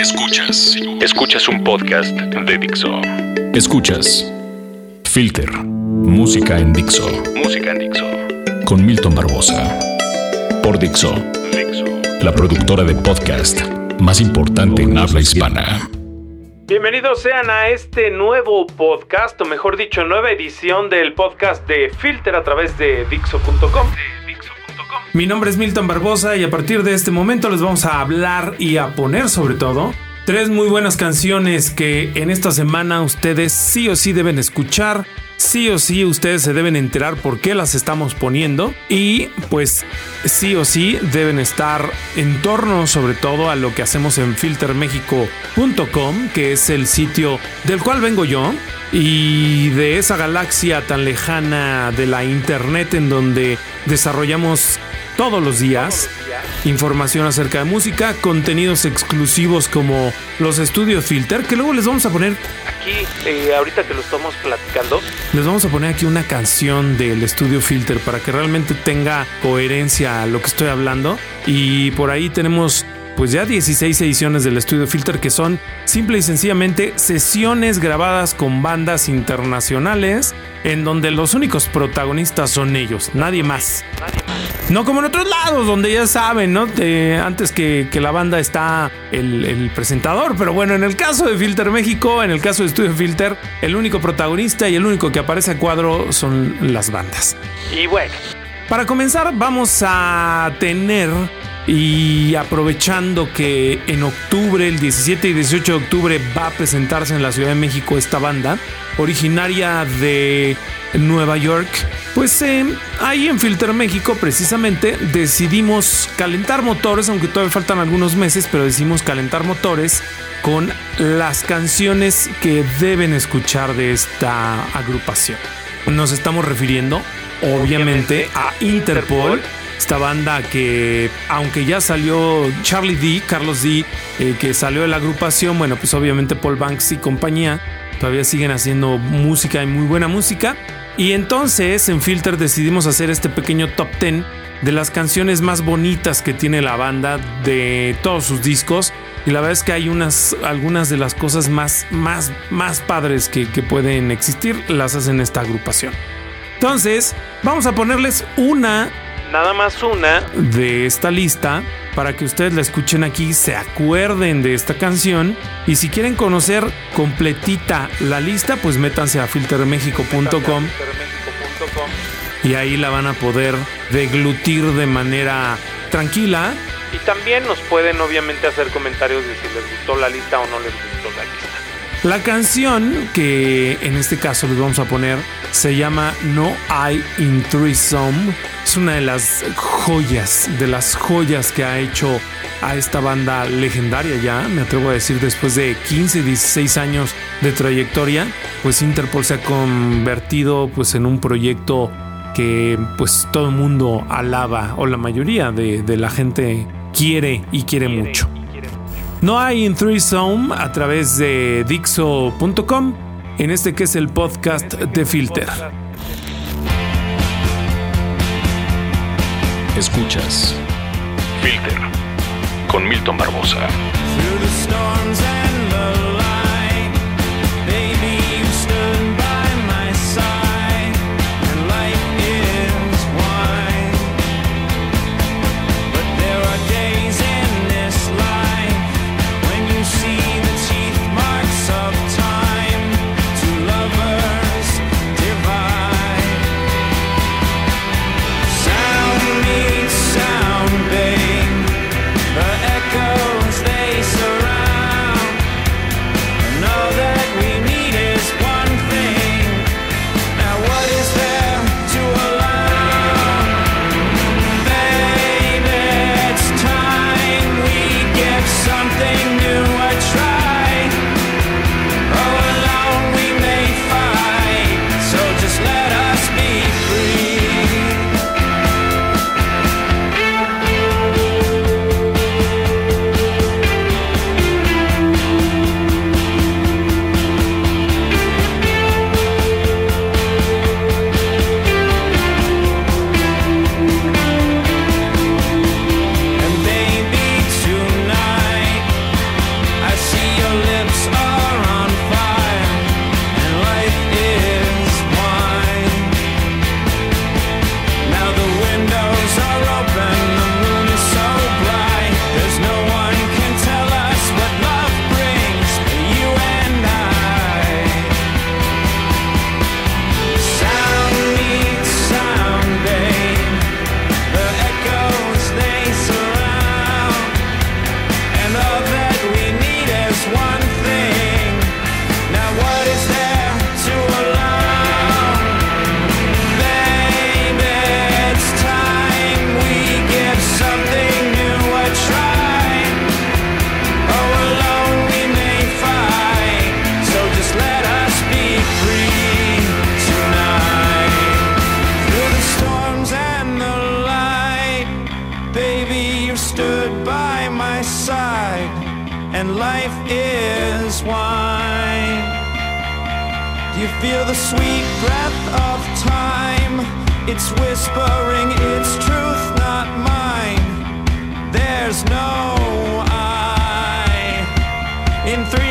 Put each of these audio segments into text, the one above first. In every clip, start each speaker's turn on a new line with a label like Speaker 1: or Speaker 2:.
Speaker 1: Escuchas. Escuchas un podcast de Dixo. Escuchas. Filter. Música en Dixo. Música en Dixo. Con Milton Barbosa. Por Dixo. Dixo. La productora de podcast más importante en habla hispana.
Speaker 2: Bienvenidos sean a este nuevo podcast, o mejor dicho, nueva edición del podcast de Filter a través de Dixo.com. Mi nombre es Milton Barbosa y a partir de este momento les vamos a hablar y a poner sobre todo tres muy buenas canciones que en esta semana ustedes sí o sí deben escuchar. Sí o sí ustedes se deben enterar por qué las estamos poniendo y pues sí o sí deben estar en torno sobre todo a lo que hacemos en filtermexico.com que es el sitio del cual vengo yo y de esa galaxia tan lejana de la internet en donde desarrollamos todos los días. Información acerca de música, contenidos exclusivos como los estudios Filter, que luego les vamos a poner aquí, eh, ahorita que lo estamos platicando, les vamos a poner aquí una canción del estudio Filter para que realmente tenga coherencia a lo que estoy hablando. Y por ahí tenemos pues ya 16 ediciones del estudio Filter que son simple y sencillamente sesiones grabadas con bandas internacionales en donde los únicos protagonistas son ellos, nadie más. No como en otros lados, donde ya saben, ¿no? antes que, la banda está el, el, presentador. Pero bueno, en el caso de Filter México, en el caso de Estudio Filter, el único protagonista y el único que aparece a cuadro son las bandas. Y bueno, para comenzar, vamos a tener y aprovechando que en octubre, el 17 y 18 de octubre, va a presentarse en la Ciudad de México esta banda, originaria de Nueva York, pues eh, ahí en Filter México precisamente decidimos calentar motores, aunque todavía faltan algunos meses, pero decidimos calentar motores con las canciones que deben escuchar de esta agrupación. Nos estamos refiriendo, obviamente, a Interpol esta banda que, aunque ya salió Charlie D, Carlos D, eh, que salió de la agrupación, bueno, pues obviamente Paul Banks y compañía todavía siguen haciendo música y muy buena música. Y entonces en Filter decidimos hacer este pequeño top 10 de las canciones más bonitas que tiene la banda de todos sus discos. Y la verdad es que hay unas, algunas de las cosas más, más, más padres que, que pueden existir, las hacen esta agrupación. Entonces, vamos a ponerles una nada más una de esta lista para que ustedes la escuchen aquí, se acuerden de esta canción y si quieren conocer completita la lista, pues métanse a filtermexico.com y ahí la van a poder deglutir de manera tranquila. Y también nos pueden obviamente hacer comentarios de si les gustó la lista o no les gustó la lista. La canción que en este caso les vamos a poner se llama No I in Threesome. Es una de las joyas, de las joyas que ha hecho a esta banda legendaria ya, me atrevo a decir, después de 15, 16 años de trayectoria, pues Interpol se ha convertido pues en un proyecto que pues todo el mundo alaba o la mayoría de, de la gente quiere y quiere mucho. No hay in Threesome a través de Dixo.com, en este que es el podcast de Filter.
Speaker 1: Escuchas Filter con Milton Barbosa.
Speaker 3: Life is wine. Do you feel the sweet breath of time? It's whispering its truth, not mine. There's no I in three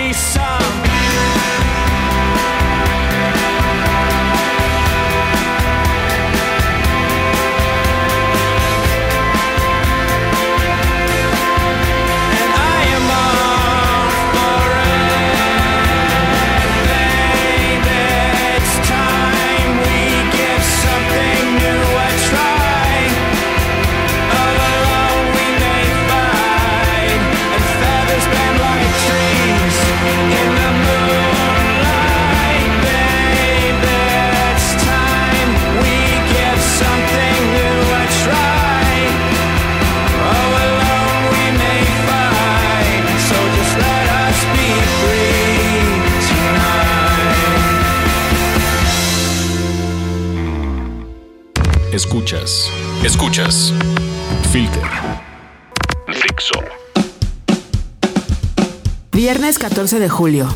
Speaker 4: 14 de julio.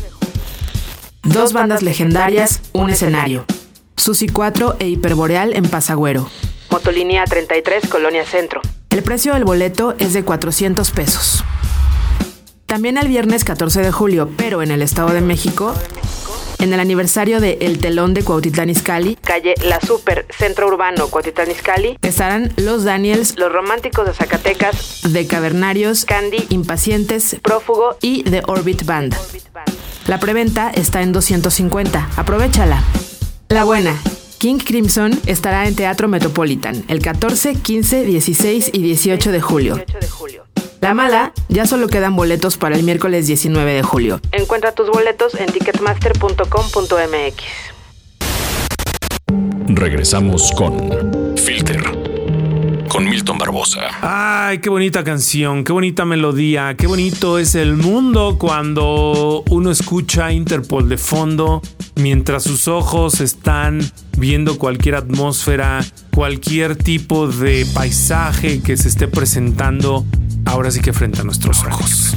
Speaker 4: Dos bandas legendarias, un escenario. Susi 4 e Hiperboreal en Pasagüero. Motolínea 33, Colonia Centro. El precio del boleto es de 400 pesos. También el viernes 14 de julio, pero en el Estado de México, en el aniversario de El Telón de Cuautitlán Izcalli, calle La Super, Centro Urbano Cuautitlán Izcalli, estarán Los Daniels, Los Románticos de Zacatecas, The Cavernarios, Candy, Impacientes, Prófugo y The Orbit Band. La preventa está en 250. Aprovechala. La buena. King Crimson estará en Teatro Metropolitan el 14, 15, 16 y 18 de julio. La mala, ya solo quedan boletos para el miércoles 19 de julio. Encuentra tus boletos en ticketmaster.com.mx.
Speaker 1: Regresamos con Filter. Con Milton Barbosa.
Speaker 2: Ay, qué bonita canción, qué bonita melodía, qué bonito es el mundo cuando uno escucha Interpol de fondo mientras sus ojos están viendo cualquier atmósfera, cualquier tipo de paisaje que se esté presentando ahora sí que frente a nuestros ojos.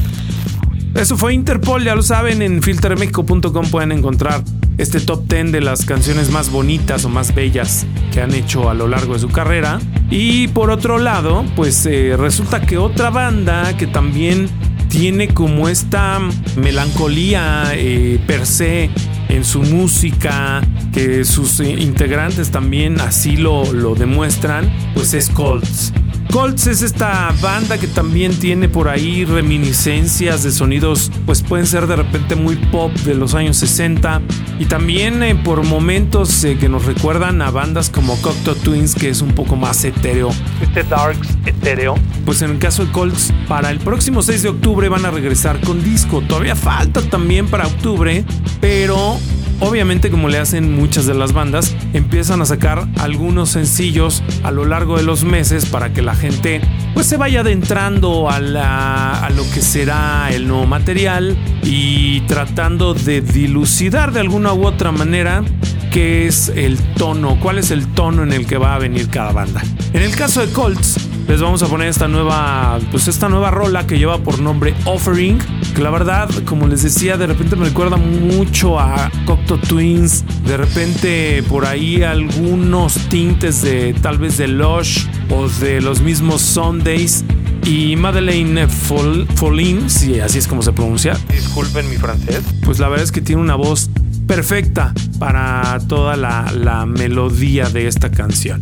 Speaker 2: Eso fue Interpol, ya lo saben, en filtermexico.com pueden encontrar este top 10 de las canciones más bonitas o más bellas que han hecho a lo largo de su carrera. Y por otro lado, pues eh, resulta que otra banda que también tiene como esta melancolía eh, per se en su música, que sus eh, integrantes también así lo, lo demuestran, pues es Colts. Colts es esta banda que también tiene por ahí reminiscencias de sonidos, pues pueden ser de repente muy pop de los años 60 y también eh, por momentos eh, que nos recuerdan a bandas como Cocteau Twins, que es un poco más etéreo. Este Darks etéreo. Pues en el caso de Colts, para el próximo 6 de octubre van a regresar con disco. Todavía falta también para octubre, pero Obviamente, como le hacen muchas de las bandas, empiezan a sacar algunos sencillos a lo largo de los meses para que la gente pues se vaya adentrando a, lo que será el nuevo material y tratando de dilucidar de alguna u otra manera qué es el tono, cuál es el tono en el que va a venir cada banda. En el caso de Colts, les vamos a poner esta nueva, pues esta nueva rola que lleva por nombre Offering, que la verdad, como les decía, de repente me recuerda mucho a Cocteau Twins, de repente por ahí algunos tintes de tal vez de Lush o de los mismos Sundays y Madeleine Follin, si así es como se pronuncia. Disculpen mi francés. Pues la verdad es que tiene una voz perfecta para toda la, la melodía de esta canción.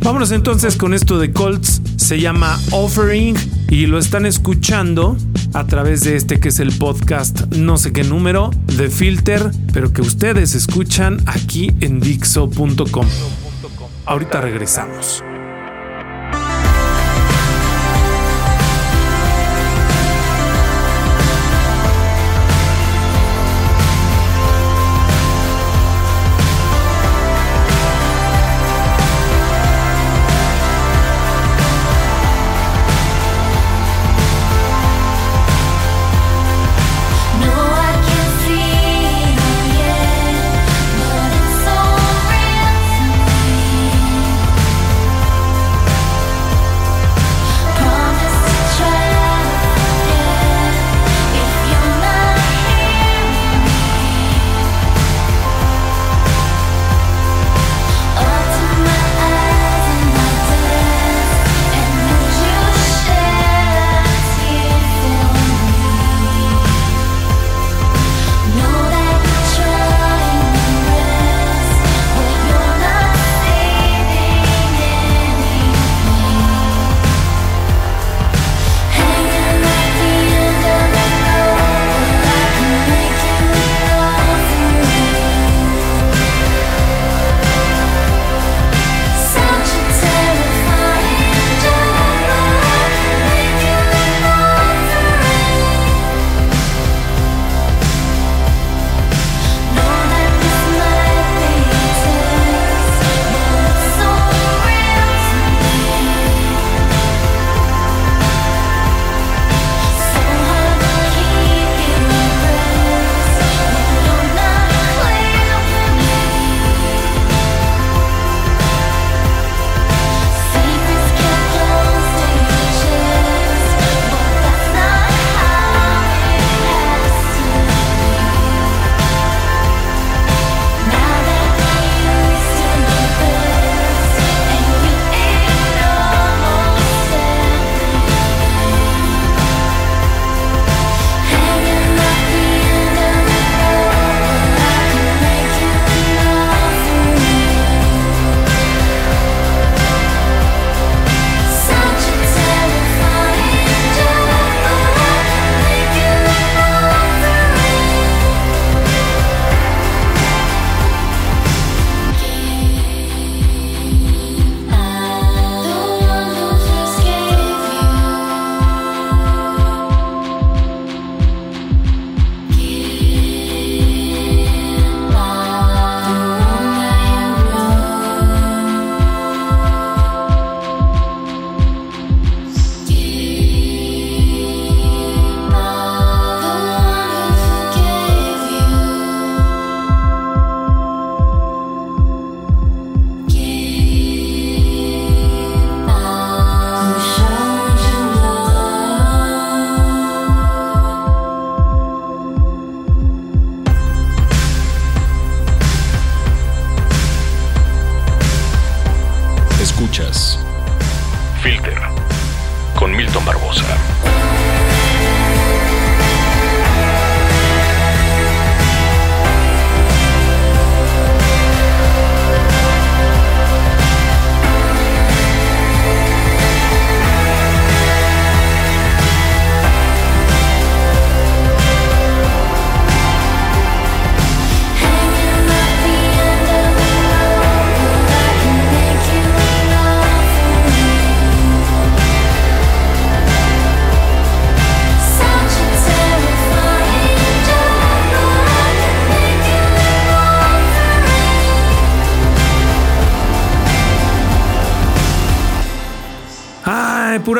Speaker 2: Vámonos entonces con esto de Colts. Se llama Offering y lo están escuchando a través de este que es el podcast no sé qué número de Filter, pero que ustedes escuchan aquí en Dixo.com. Ahorita regresamos.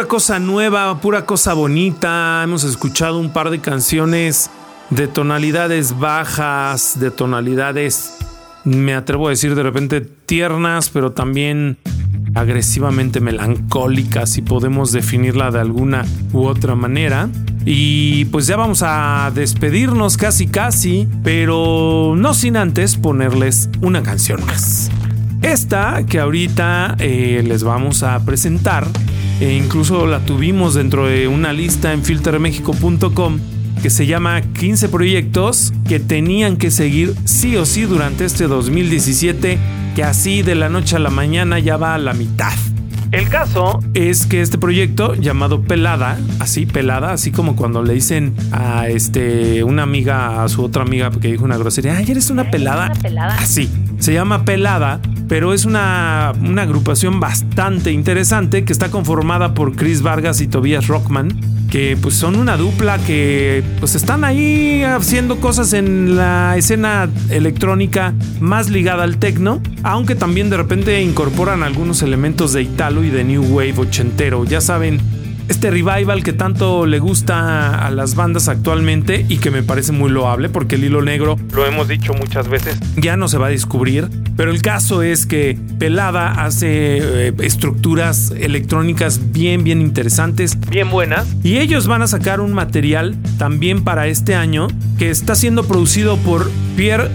Speaker 2: Cosa nueva, pura cosa bonita. Hemos escuchado un par de canciones de tonalidades bajas, de tonalidades, me atrevo a decir de repente tiernas, pero también agresivamente melancólicas, si podemos definirla de alguna u otra manera. Y pues ya vamos a despedirnos casi casi, pero no sin antes ponerles una canción más. Esta que ahorita eh, les vamos a presentar, e incluso la tuvimos dentro de una lista en filtermexico.com que se llama 15 proyectos que tenían que seguir sí o sí durante este 2017, que así de la noche a la mañana ya va a la mitad. El caso es que este proyecto llamado Pelada, así Pelada, así como cuando le dicen a este una amiga a su otra amiga que dijo una grosería, ay, eres una pelada. Así, se llama Pelada, pero es una, una agrupación bastante interesante que está conformada por Chris Vargas y Tobias Rockman que pues son una dupla que pues están ahí haciendo cosas en la escena electrónica más ligada al techno, aunque también de repente incorporan algunos elementos de Italo y de New Wave ochentero. Ya saben, este revival que tanto le gusta a las bandas actualmente y que me parece muy loable porque el hilo negro, lo hemos dicho muchas veces, ya no se va a descubrir. Pero el caso es que Pelada hace eh, estructuras electrónicas bien, bien interesantes, bien buenas. Y ellos van a sacar un material también para este año que está siendo producido por Pierre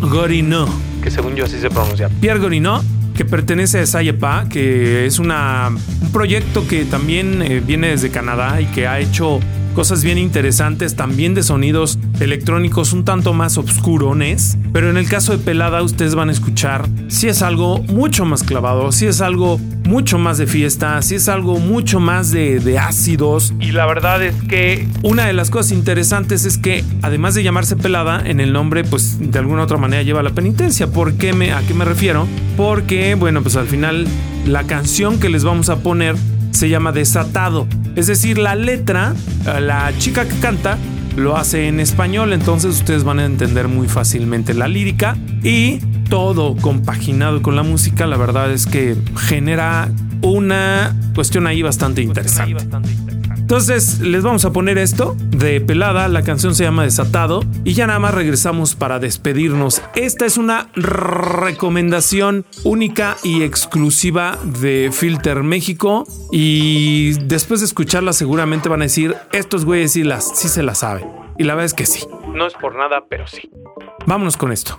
Speaker 2: Gorino, que según yo así se pronuncia. Pierre Gorino que pertenece a Sayepa, que es una, un proyecto que también eh, viene desde Canadá y que ha hecho cosas bien interesantes, también de sonidos electrónicos un tanto más obscurones, pero en el caso de Pelada ustedes van a escuchar si es algo mucho más clavado, si es algo mucho más de fiesta, si es algo mucho más de, de ácidos y la verdad es que una de las cosas interesantes es que además de llamarse Pelada, en el nombre pues de alguna otra manera lleva la penitencia. ¿Por qué me, ¿A qué me refiero? Porque bueno pues al final la canción que les vamos a poner se llama Desatado. Es decir, la letra, eh, la chica que canta, lo hace en español, entonces ustedes van a entender muy fácilmente la lírica y todo compaginado con la música, la verdad es que genera una cuestión ahí bastante interesante. Entonces les vamos a poner esto de pelada, la canción se llama Desatado y ya nada más regresamos para despedirnos. Esta es una recomendación única y exclusiva de Filter México y después de escucharla seguramente van a decir, estos güeyes sí, las, sí se la saben. Y la verdad es que sí. No es por nada, pero sí. Vámonos con esto.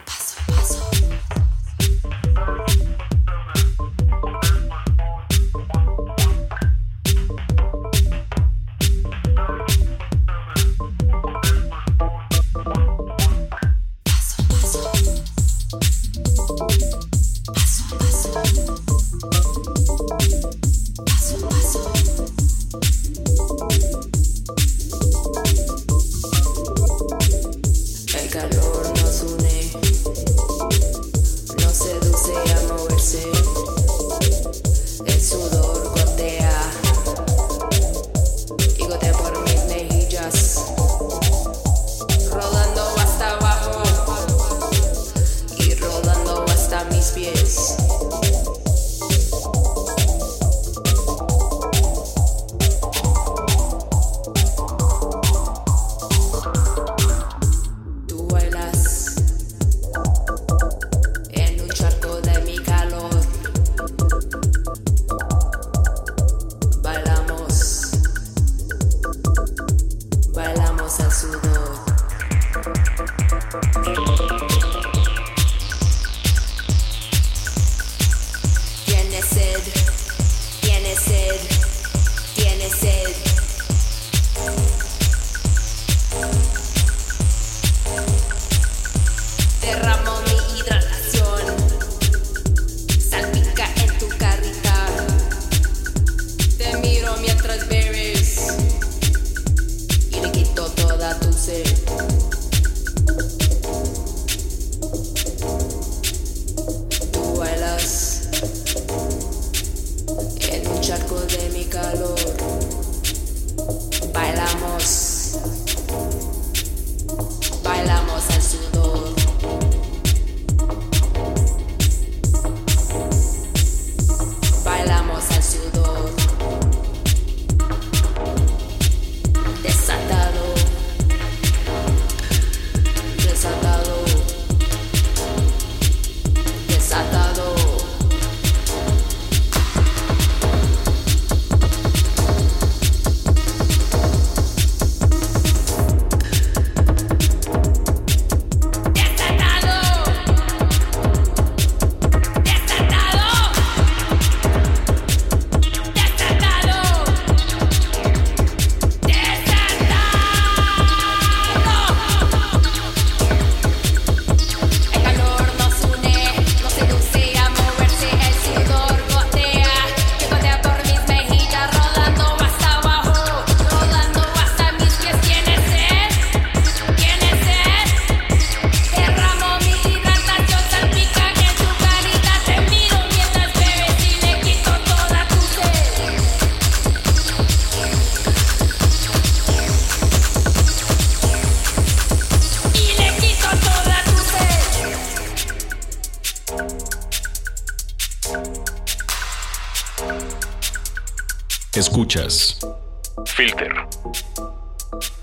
Speaker 1: Filter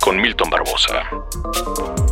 Speaker 1: con Milton Barbosa.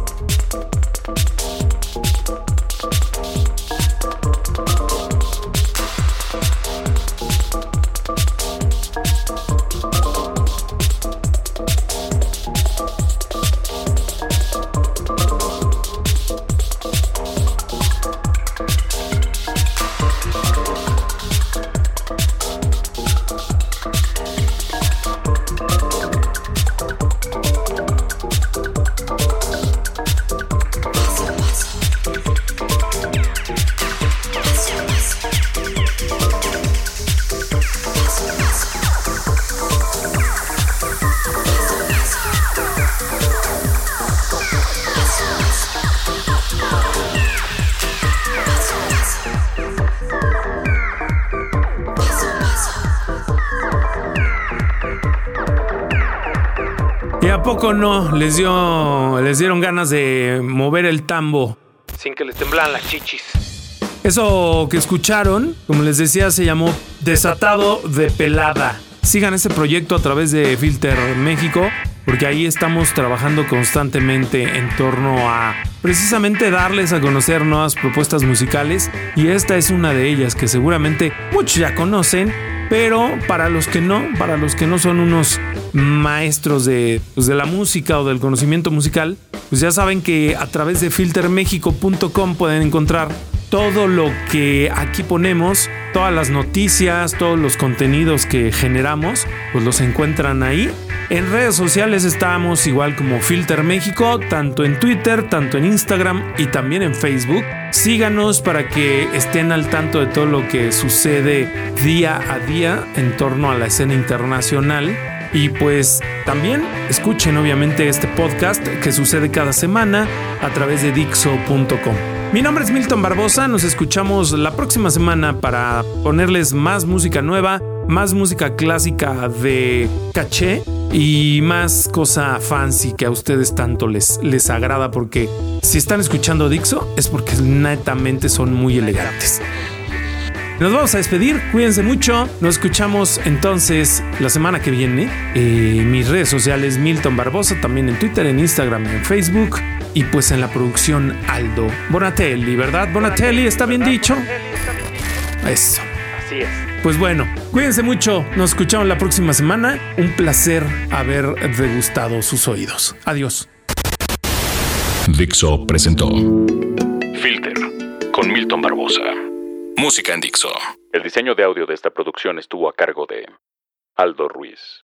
Speaker 2: Poco no les dio les dieron ganas de mover el tambo sin que les temblaran las chichis? Eso que escucharon, como les decía, se llamó Desatado de Pelada. Sigan este proyecto a través de Filter México, porque ahí estamos trabajando constantemente en torno a precisamente darles a conocer nuevas propuestas musicales y esta es una de ellas que seguramente muchos ya conocen pero para los que no, para los que no son unos maestros de, pues, de la música o del conocimiento musical, pues ya saben que a través de filtermexico.com pueden encontrar todo lo que aquí ponemos, todas las noticias, todos los contenidos que generamos, pues los encuentran ahí. En redes sociales estamos igual como Filter México, tanto en Twitter, tanto en Instagram y también en Facebook. Síganos para que estén al tanto de todo lo que sucede día a día en torno a la escena internacional. Y pues también escuchen obviamente este podcast que sucede cada semana a través de Dixo.com. Mi nombre es Milton Barbosa, nos escuchamos la próxima semana para ponerles más música nueva, más música clásica de caché y más cosa fancy que a ustedes tanto les, les agrada porque si están escuchando Dixo es porque netamente son muy elegantes. Nos vamos a despedir, cuídense mucho, nos escuchamos entonces la semana que viene. Eh, mis redes sociales Milton Barbosa, también en Twitter, en Instagram en Facebook y pues en la producción Aldo Bonatelli, ¿verdad? Bonatelli, ¿está bien dicho? Eso.
Speaker 5: Así es.
Speaker 2: Pues bueno, cuídense mucho, nos escuchamos la próxima semana. Un placer haber degustado sus oídos. Adiós.
Speaker 1: Dixo presentó Filter con Milton Barbosa. Música en Dixo.
Speaker 6: El diseño de audio de esta producción estuvo a cargo de Aldo Ruiz.